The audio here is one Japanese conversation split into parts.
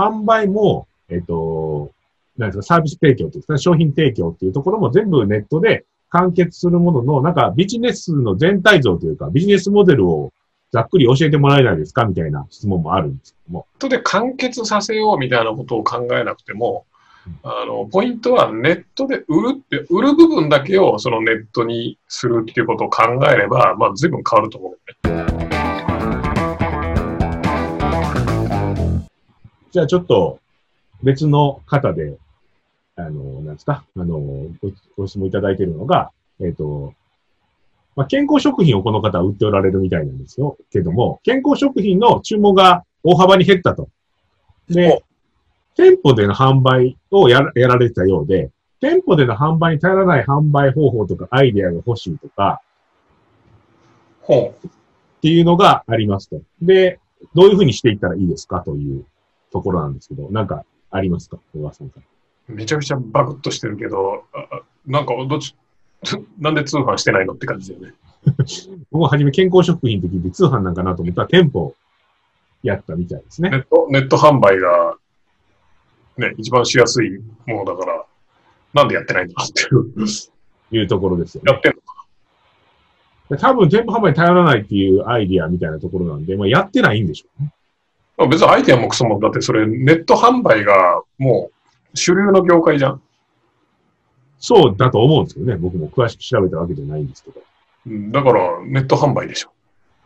販売も、えっ、と、なんですか、サービス提供っていうか、商品提供っていうところも全部ネットで完結するものの、なんかビジネスの全体像というか、ビジネスモデルをざっくり教えてもらえないですかみたいな質問もあるんですけども。ネットで完結させようみたいなことを考えなくても、あの、ポイントはネットで売るって、売る部分だけをそのネットにするっていうことを考えれば、まあ随分変わると思うよね。じゃあちょっと別の方で、あの、なんですか、あの、ごご質問いただいているのが、えっ、と、まあ、健康食品をこの方は売っておられるみたいなんですよ。けども、健康食品の注文が大幅に減ったと。で、店舗での販売をやらやられてたようで、店舗での販売に頼らない販売方法とかアイデアが欲しいとか、ほっていうのがありますと。で、どういうふうにしていったらいいですか？というところなんですけど、なんかありますか？小川さんから。う。めちゃくちゃバグっとしてるけど、ああなんかどっち、なんで通販してないのって感じだよね。僕は初め健康食品って聞いて通販なんかなと思ったら店舗やったみたいですね。ネット、ネット販売が、ね、一番しやすいものだから、なんでやってないんだっていう。いうところですよね。やってんので多分店舗販売に頼らないっていうアイディアみたいなところなんで、まあ、やってないんでしょうね。まあ別にアイデアもクソも、だってそれネット販売がもう主流の業界じゃん。そうだと思うんですけどね。僕も詳しく調べたわけじゃないんですけど。うんだからネット販売でしょ。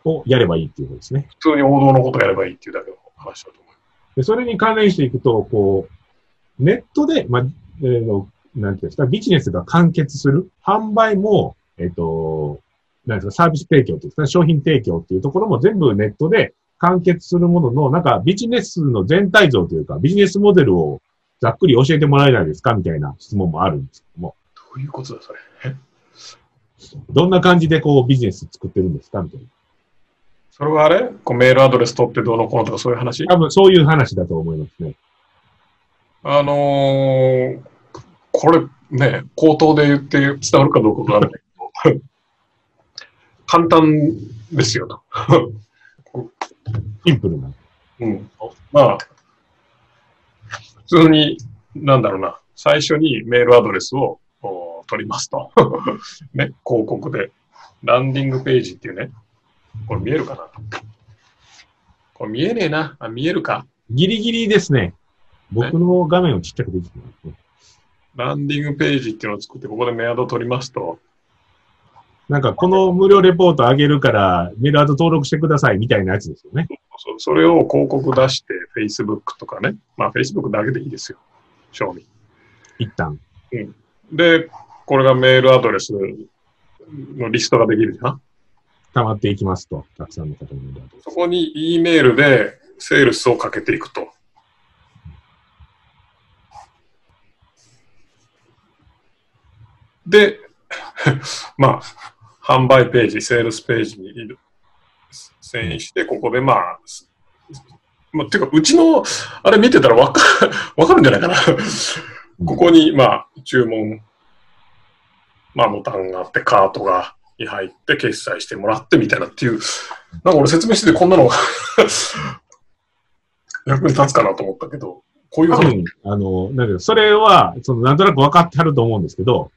をやればいいっていうことですね。普通に王道のことやればいいっていうだけの話だと思で、それに関連していくと、こう、ネットで、まあ、えーの、なんていうんですか、ビジネスが完結する。販売も、えっ、と、なんですか、サービス提供っていうか、商品提供っていうところも全部ネットで完結するものの、なんかビジネスの全体像というか、ビジネスモデルをざっくり教えてもらえないですかみたいな質問もあるんですけども、う。どういうことだ、それ？えどんな感じでこうビジネス作ってるんですかみたいな。それはあれ？こうメールアドレス取ってどうのこうのとかそういう話？多分そういう話だと思いますね。あのー、これね、口頭で言って伝わるかどうかわからないけど、簡単ですよと。シンプルな。うん。まあ、普通に、なんだろうな、最初にメールアドレスをお取りますと。ね、広告で。ランディングページっていうね。これ見えるかなこれ見えねえな。あ、見えるか。ギリギリですね。僕の画面をちっちゃくできてますね。ランディングページっていうのを作って、ここでメアド取りますと、なんか、この無料レポート上げるから、メールアド登録してくださいみたいなやつですよね。そそれを広告出して、Facebook とかね。まあ、Facebook だけでいいですよ。賞味。一旦。で、これがメールアドレスのリストができるじゃん？溜まっていきますと。たくさんの方のメールアドレス。そこに E メールでセールスをかけていくと。で、まあ、販売ページ、セールスページに遷移して、ここでまあ、まあ、ていうか、うちの、あれ見てたらわか わかるんじゃないかな。ここに、まあ、注文、まあ、ボタンがあって、カートがに入って、決済してもらってみたいなっていう、なんか俺説明しててこんなの 役に立つかなと思ったけど、こういう話、多分、あの、なんか、それは、その、なんとなく分かってはると思うんですけど、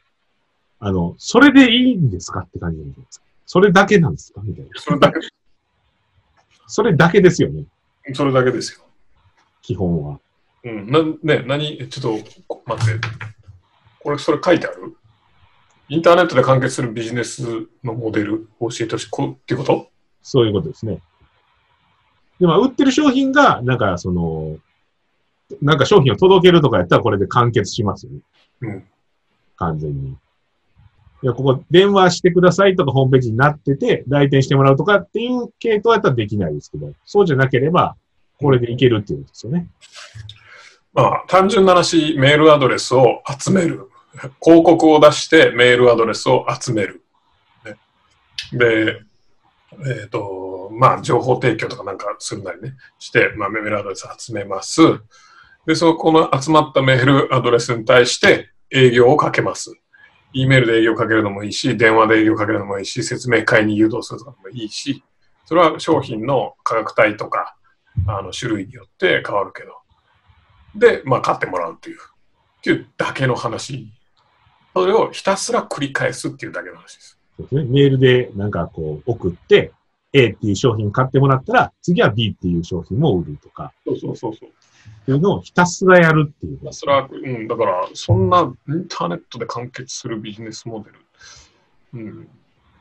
あの、それでいいんですかって感じなんですかそれだけなんですかみたいな。それだけ、それだけですよね。それだけですよ。基本は。うん。な、ね、何、ちょっと、こ待って。これ、それ書いてある？インターネットで完結するビジネスのモデルを教えてほしい。こうっていうこと？そういうことですね。で、まあ、売ってる商品が、なんか、その、なんか商品を届けるとかやったらこれで完結しますよね。うん。完全に。いや、ここ電話してくださいとかホームページになってて、来店してもらうとかっていう系統やったらできないですけど、そうじゃなければ、これでいけるっていうことですよね。まあ、単純な話、メールアドレスを集める。広告を出してメールアドレスを集める。で、えっ、と、まあ、情報提供とかなんかするなりね、して、まあ、メールアドレス集めます。で、そこの集まったメールアドレスに対して営業をかけます。E メールで営業かけるのもいいし、電話で営業かけるのもいいし、説明会に誘導するのもいいし、それは商品の価格帯とか、あの、種類によって変わるけど。で、まあ、買ってもらうっていう、っていうだけの話。それをひたすら繰り返すっていうだけの話です。そうですね。メールでなんかこう送って、A っていう商品買ってもらったら、次は B っていう商品も売るとか、そうそうそうそう。っていうのをひたすらやるっていう。それは、うん、だから、そんなインターネットで完結するビジネスモデル。うん。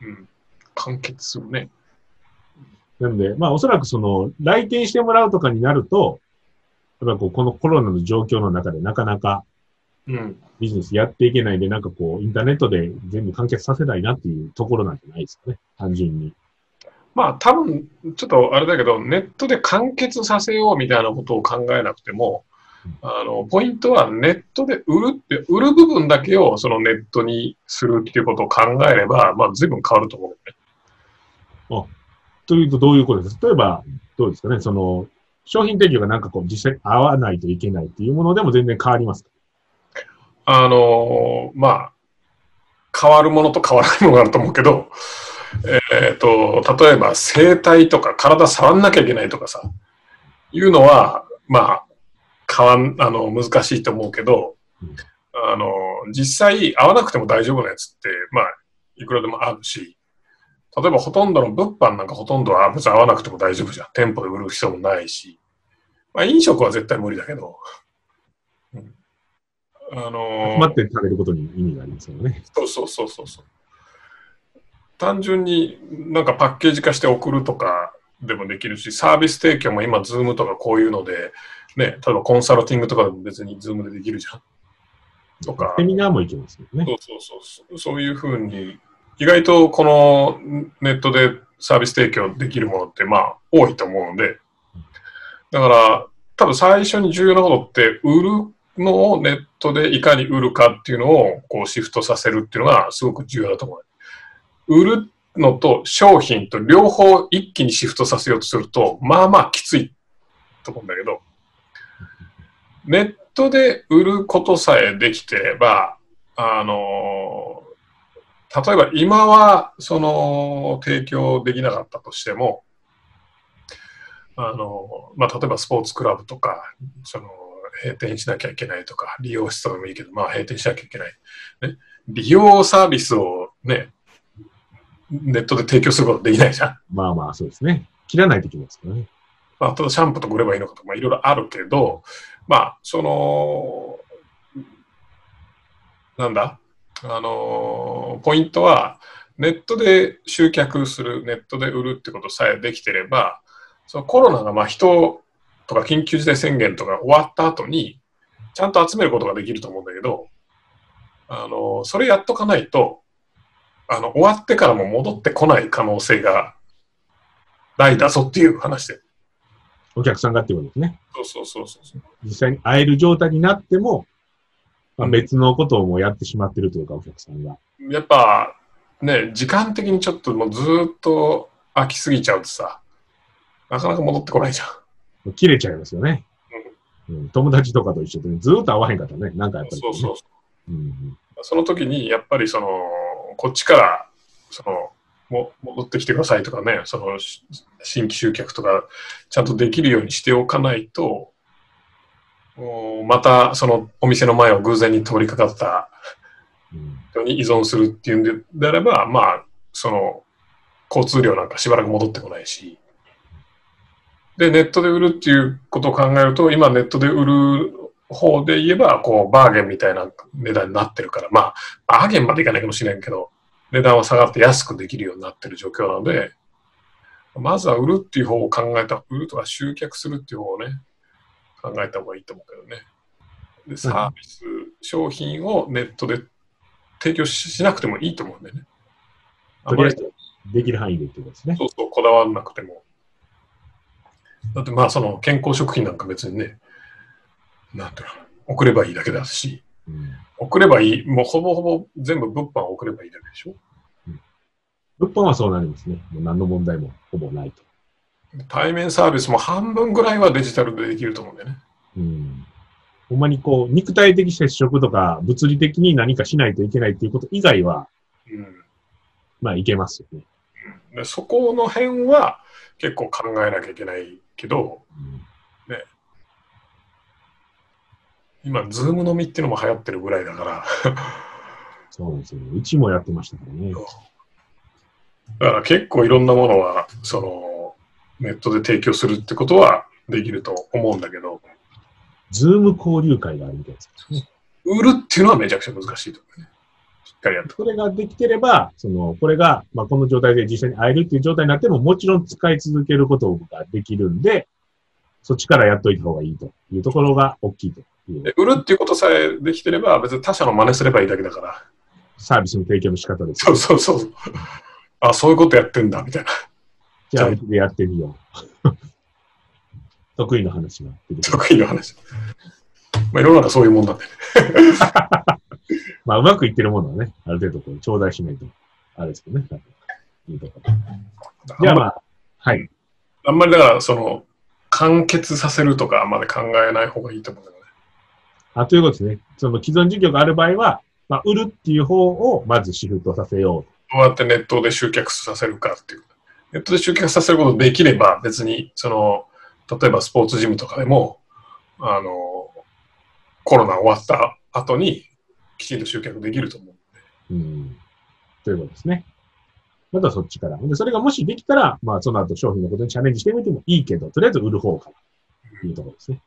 うん。完結するね。なんで、まあおそらくその、来店してもらうとかになると、やっぱこう、このコロナの状況の中でなかなかうん。ビジネスやっていけないんで、なんかこう、インターネットで全部完結させたいなっていうところなんじゃないですかね。単純に。まあ、多分、ちょっとあれだけど、ネットで完結させようみたいなことを考えなくても、あの、ポイントはネットで売るって、売る部分だけをそのネットにするっていうことを考えれば、まあ、随分変わると思うよね。というとどういうことです？例えば、どうですかね？その、商品提供がなんかこう、実際に合わないといけないっていうものでも全然変わりますか？あのまあ、変わるものと変わらないものがあると思うけど、えっ、と、例えば生体とか体触んなきゃいけないとかさ、いうのは、まあ、変わん、あの、難しいと思うけどうん、あの、実際合わなくても大丈夫なやつって、まあ、いくらでもあるし、例えばほとんどの物販なんかほとんどは別に合わなくても大丈夫じゃん。店舗で売る必要もないし。まあ、飲食は絶対無理だけど、うんあの集まって食べることに意味がありますよね。そうそうそうそうそう。単純になんかパッケージ化して送るとかでもできるし、サービス提供も今、ズームとかこういうので、ね、例えばコンサルティングとかでも別に Zoom でできるじゃん。とか、セミナーもいけますよね。そうそうそうそう、そういうふうに、意外とこのネットでサービス提供できるものってまあ多いと思うので、だから多分最初に重要なことって売るのをネットでいかに売るかっていうのをこうシフトさせるっていうのがすごく重要だと思う。売るのと商品と両方一気にシフトさせようとすると、まあまあきついと思うんだけど、ネットで売ることさえできてれば、あの、例えば今はその提供できなかったとしても、あの、まあ、例えばスポーツクラブとか、その、閉店しなきゃいけないとか、利用室とかでもいいけど、まあ、閉店しなきゃいけない。ね、利用サービスをね、ネットで提供することできないじゃん。まあまあ、そうですね。切らないといけないですからね。まあ、ただシャンプーとか売ればいいのかとか、まあ、いろいろあるけど、まあ、その、なんだ？あの、ポイントは、ネットで集客する、ネットで売るってことさえできてれば、そのコロナがまあ人とか緊急事態宣言とか終わった後に、ちゃんと集めることができると思うんだけど、あの、それやっとかないと、あの、終わってからも戻ってこない可能性がないだぞっていう話で。お客さんがっていうことですね。そうそうそうそう。実際に会える状態になっても、まあ、別のことをもうやってしまってるというか、お客さんが。やっぱ、ね、時間的にちょっともうずーっと飽きすぎちゃうとさ、なかなか戻ってこないじゃん。切れちゃいますよね。うん、友達とかと一緒で、ずーっと会わへんかったらね、なんかやっぱり、ね。そうそうそう。うんうん。その時に、やっぱりその、こっちから、その、も戻ってきてくださいとかね、その、し新規集客とか、ちゃんとできるようにしておかないと、またそのお店の前を偶然に通りかかったうん。人に依存するっていうんでであれば、まあ、その、交通量なんかしばらく戻ってこないし、で、ネットで売るっていうことを考えると、今ネットで売る方で言えば、こう、バーゲンみたいな値段になってるから、まあ、バーゲンまでいかないかもしれんけど、値段は下がって安くできるようになってる状況なので、まずは売るっていう方を考えた、売るとか集客するっていう方をね、考えた方がいいと思うけどね。で、サービス、商品をネットで提供ししなくてもいいと思うんだよね。あまりとりあえず、できる範囲でってことですね。そうそう、こだわらなくても。だってまあ、その健康食品なんか別にね、なんていうの、送ればいいだけだし、うん送ればいい、もうほぼほぼ全部物販を送ればいいだけでしょ。物販はそうなりますね。もう何の問題もほぼないと。対面サービスも半分ぐらいはデジタルでできると思うんだよね。うん。ほんまにこう、肉体的接触とか、物理的に何かしないといけないっていうこと以外は、うんまあいけますよね。でそこの辺は結構考えなきゃいけないけど、うん今、 Zoom 飲みっていうのも流行ってるぐらいだから、そうですよ、うちもやってましたからね。だから結構いろんなものは、その、ネットで提供するってことはできると思うんだけど、 Zoom 交流会があるみたいですね。売るっていうのはめちゃくちゃ難しいと思うね。しっかりやって。これができてれば、その、これが、まあ、この状態で実際に会えるっていう状態になっても、もちろん使い続けることができるんで、そっちからやっといた方がいいというところが大きいとで売るっていうことさえできてれば、別に他社の真似すればいいだけだから。サービスの提供の仕方です。そうそうそう。あ、そういうことやってんだ、みたいな。じゃあ、うちでやってみよう。得意の話が出てくる。得意の話。まあ、世の中そういうもんなんでね。まあ、うまくいってるものはね、ある程度こう、頂戴しないと、あれですけどね。いうところじゃあまあ、はい。あんまりだから、その、完結させるとかまで考えない方がいいと思う。あ、ということですね。その既存事業がある場合は、まあ、売るっていう方をまずシフトさせよどうやってネットで集客させるかっていう。ネットで集客させることできれば、別に、その、例えばスポーツジムとかでも、あの、コロナ終わった後に、きちんと集客できると思う。う。うん。ということですね。またそっちから。で、それがもしできたら、まあ、その後商品のことにチャレンジしてみてもいいけど、とりあえず売る方から、というところですね。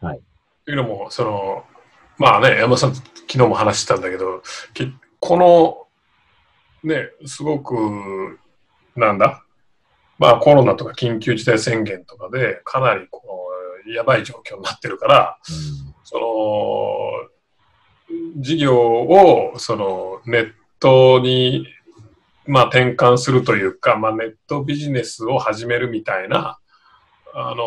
というのも、その、まあね、山田さん、昨日も話してたんだけど、きこの、ね、すごく、なんだ、まあコロナとか緊急事態宣言とかで、かなりこの、やばい状況になってるから、その、事業を、その、ネットに、まあ転換するというか、まあネットビジネスを始めるみたいな、あの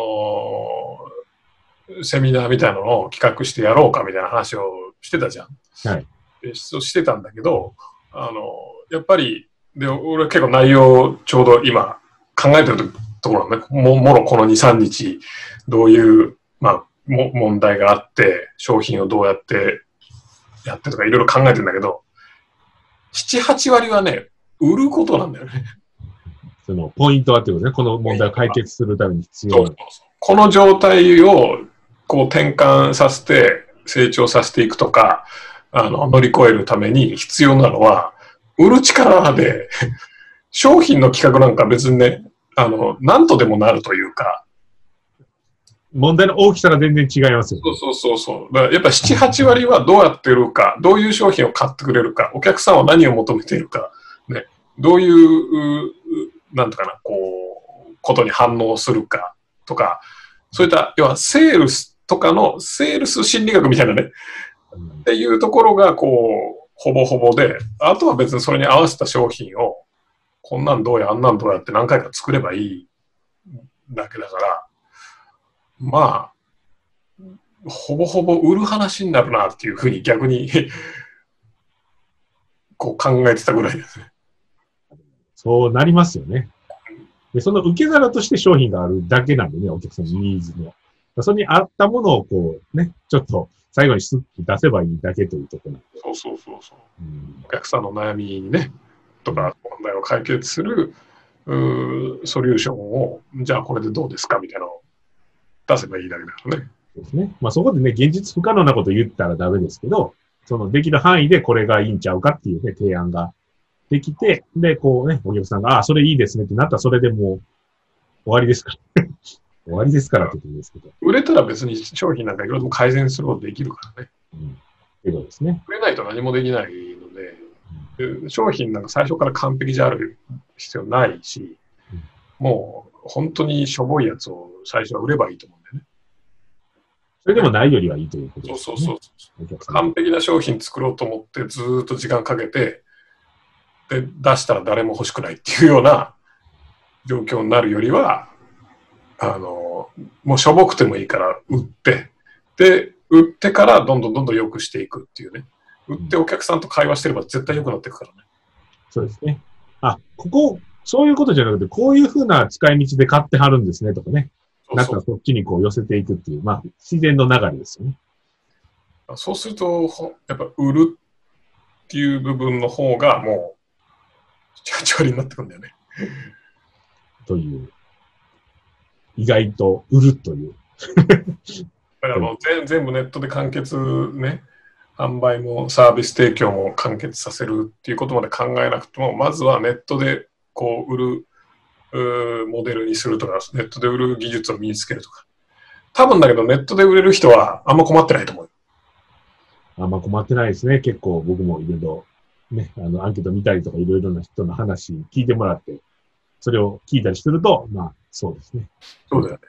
セミナーみたいなのを企画してやろうかみたいな話をしてたじゃん。はい。でそうしてたんだけど、あの、やっぱり、で、俺結構内容ちょうど今考えてるところね、ももろこの2、3日、どういう、まあ、も問題があって、商品をどうやってやってとかいろいろ考えてんだけど、7、8割はね、売ることなんだよね。その、ポイントはってことね。この問題を解決するために必要な。この状態をこう転換させて成長させていくとか、あの、乗り越えるために必要なのは、売る力で、商品の企画なんか別にね、あの、なんとでもなるというか、問題の大きさが全然違いますよ。そうそうそうそう。だからやっぱ7、8割はどうやって売るか、どういう商品を買ってくれるか、お客さんは何を求めているか、ね、どういう、うなんとかな、こう、ことに反応するかとか、そういった、要はセールスとかのセールス心理学みたいなね、っていうところが、こう、ほぼほぼで、あとは別にそれに合わせた商品を、こんなんどうや、あんなんどうやって何回か作ればいいだけだから、まあ、ほぼほぼ売る話になるなっていうふうに逆に、こう考えてたぐらいですね。そうなりますよね。で、その受け皿として商品があるだけなんでね、お客さんのニーズの。それに合ったものをこうね、ちょっと最後にスッと出せばいいだけというところ。そうそうそうそう。うんお客さんの悩みにね、とか問題を解決するうーソリューションを、じゃあこれでどうですかみたいなのを出せばいいだけだからね。そうですね。まあそこでね、現実不可能なこと言ったらダメですけど、そのできる範囲でこれがいいんちゃうかっていうね、提案ができて、で、こうね、お客さんが、ああ、それいいですねってなったらそれでもう終わりですから。終わりですからって言うんですけど。売れたら別に商品なんかいろいろと改善することできるからね。うん。っていうことですね。売れないと何もできないので、で商品なんか最初から完璧じゃある必要ないしうん、もう本当にしょぼいやつを最初は売ればいいと思うんだよね。それでもないよりはいいということです、ね。そうそうそう。完璧な商品作ろうと思ってずーっと時間かけて、で、出したら誰も欲しくないっていうような状況になるよりは、あの、もうしょぼくてもいいから売って、で、売ってからどんどんどんどん良くしていくっていうね。売ってお客さんと会話してれば絶対良くなっていくからね。そうですね。あ、ここ、そういうことじゃなくて、こういうふうな使い道で買ってはるんですねとかね。なんかそっちにこう寄せていくっていう、まあ、自然の流れですよね。そうすると、ほやっぱ売るっていう部分の方がもう、8割になってくるんだよね。という。意外と売るという。だからもう全全部ネットで完結ね、販売もサービス提供も完結させるっていうことまで考えなくても、まずはネットでこう売るモデルにするとか、ネットで売る技術を身につけるとか。多分だけどネットで売れる人はあんま困ってないと思う。あんま困ってないですね。結構僕もいろいろ、ね、あの、アンケート見たりとかいろいろな人の話聞いてもらって、それを聞いたりすると、まあ、そうですね。そうだよね。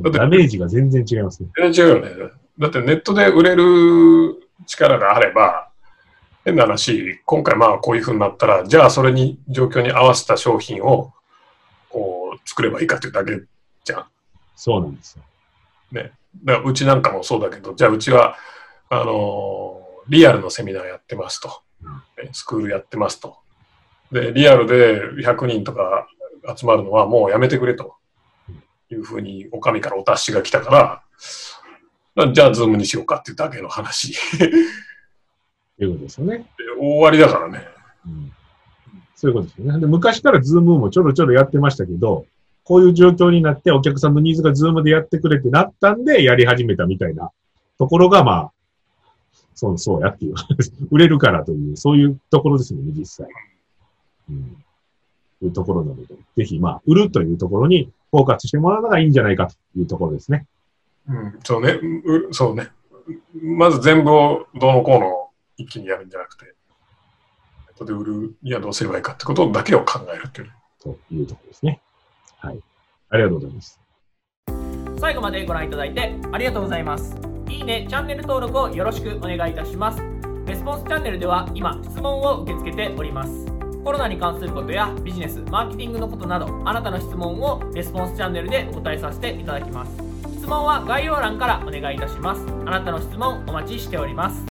だってダメージが全然違いますね。全然違うよね。だってネットで売れる力があれば、変な話、今回まあこういう風になったら、じゃあそれに状況に合わせた商品をこう作ればいいかっていうだけじゃん。そうなんですよ。ね。だからうちなんかもそうだけど、じゃあうちは、あのーリアルのセミナーやってますと。ねスクールやってますと。で、リアルで100人とか集まるのはもうやめてくれというふうに、お上からお達しが来たから、じゃあ Zoom にしようかっていうだけの話。いうことですよね。終わりだからね。うんそういうことですよね。で昔から Zoom もちょろちょろやってましたけど、こういう状況になってお客さんのニーズが Zoom でやってくれってなったんでやり始めたみたいなところがまあ、そうそうやっていう。売れるからという、そういうところですよね、実際。うん。いうところなので、ぜひまあ、売るというところにフォーカスしてもらうのがいいんじゃないかというところですね。うん、そうね。うそうね。まず全部をどうのこうの一気にやるんじゃなくて、ネットで売るにはどうすればいいかってことだけを考えるっていう。というところですね。はい。ありがとうございます。最後までご覧いただいてありがとうございますいいねチャンネル登録をよろしくお願いいたしますレスポンスチャンネルでは今質問を受け付けておりますコロナに関することやビジネスマーケティングのことなどあなたの質問をレスポンスチャンネルでお答えさせていただきます。質問は概要欄からお願いいたします。あなたの質問お待ちしております。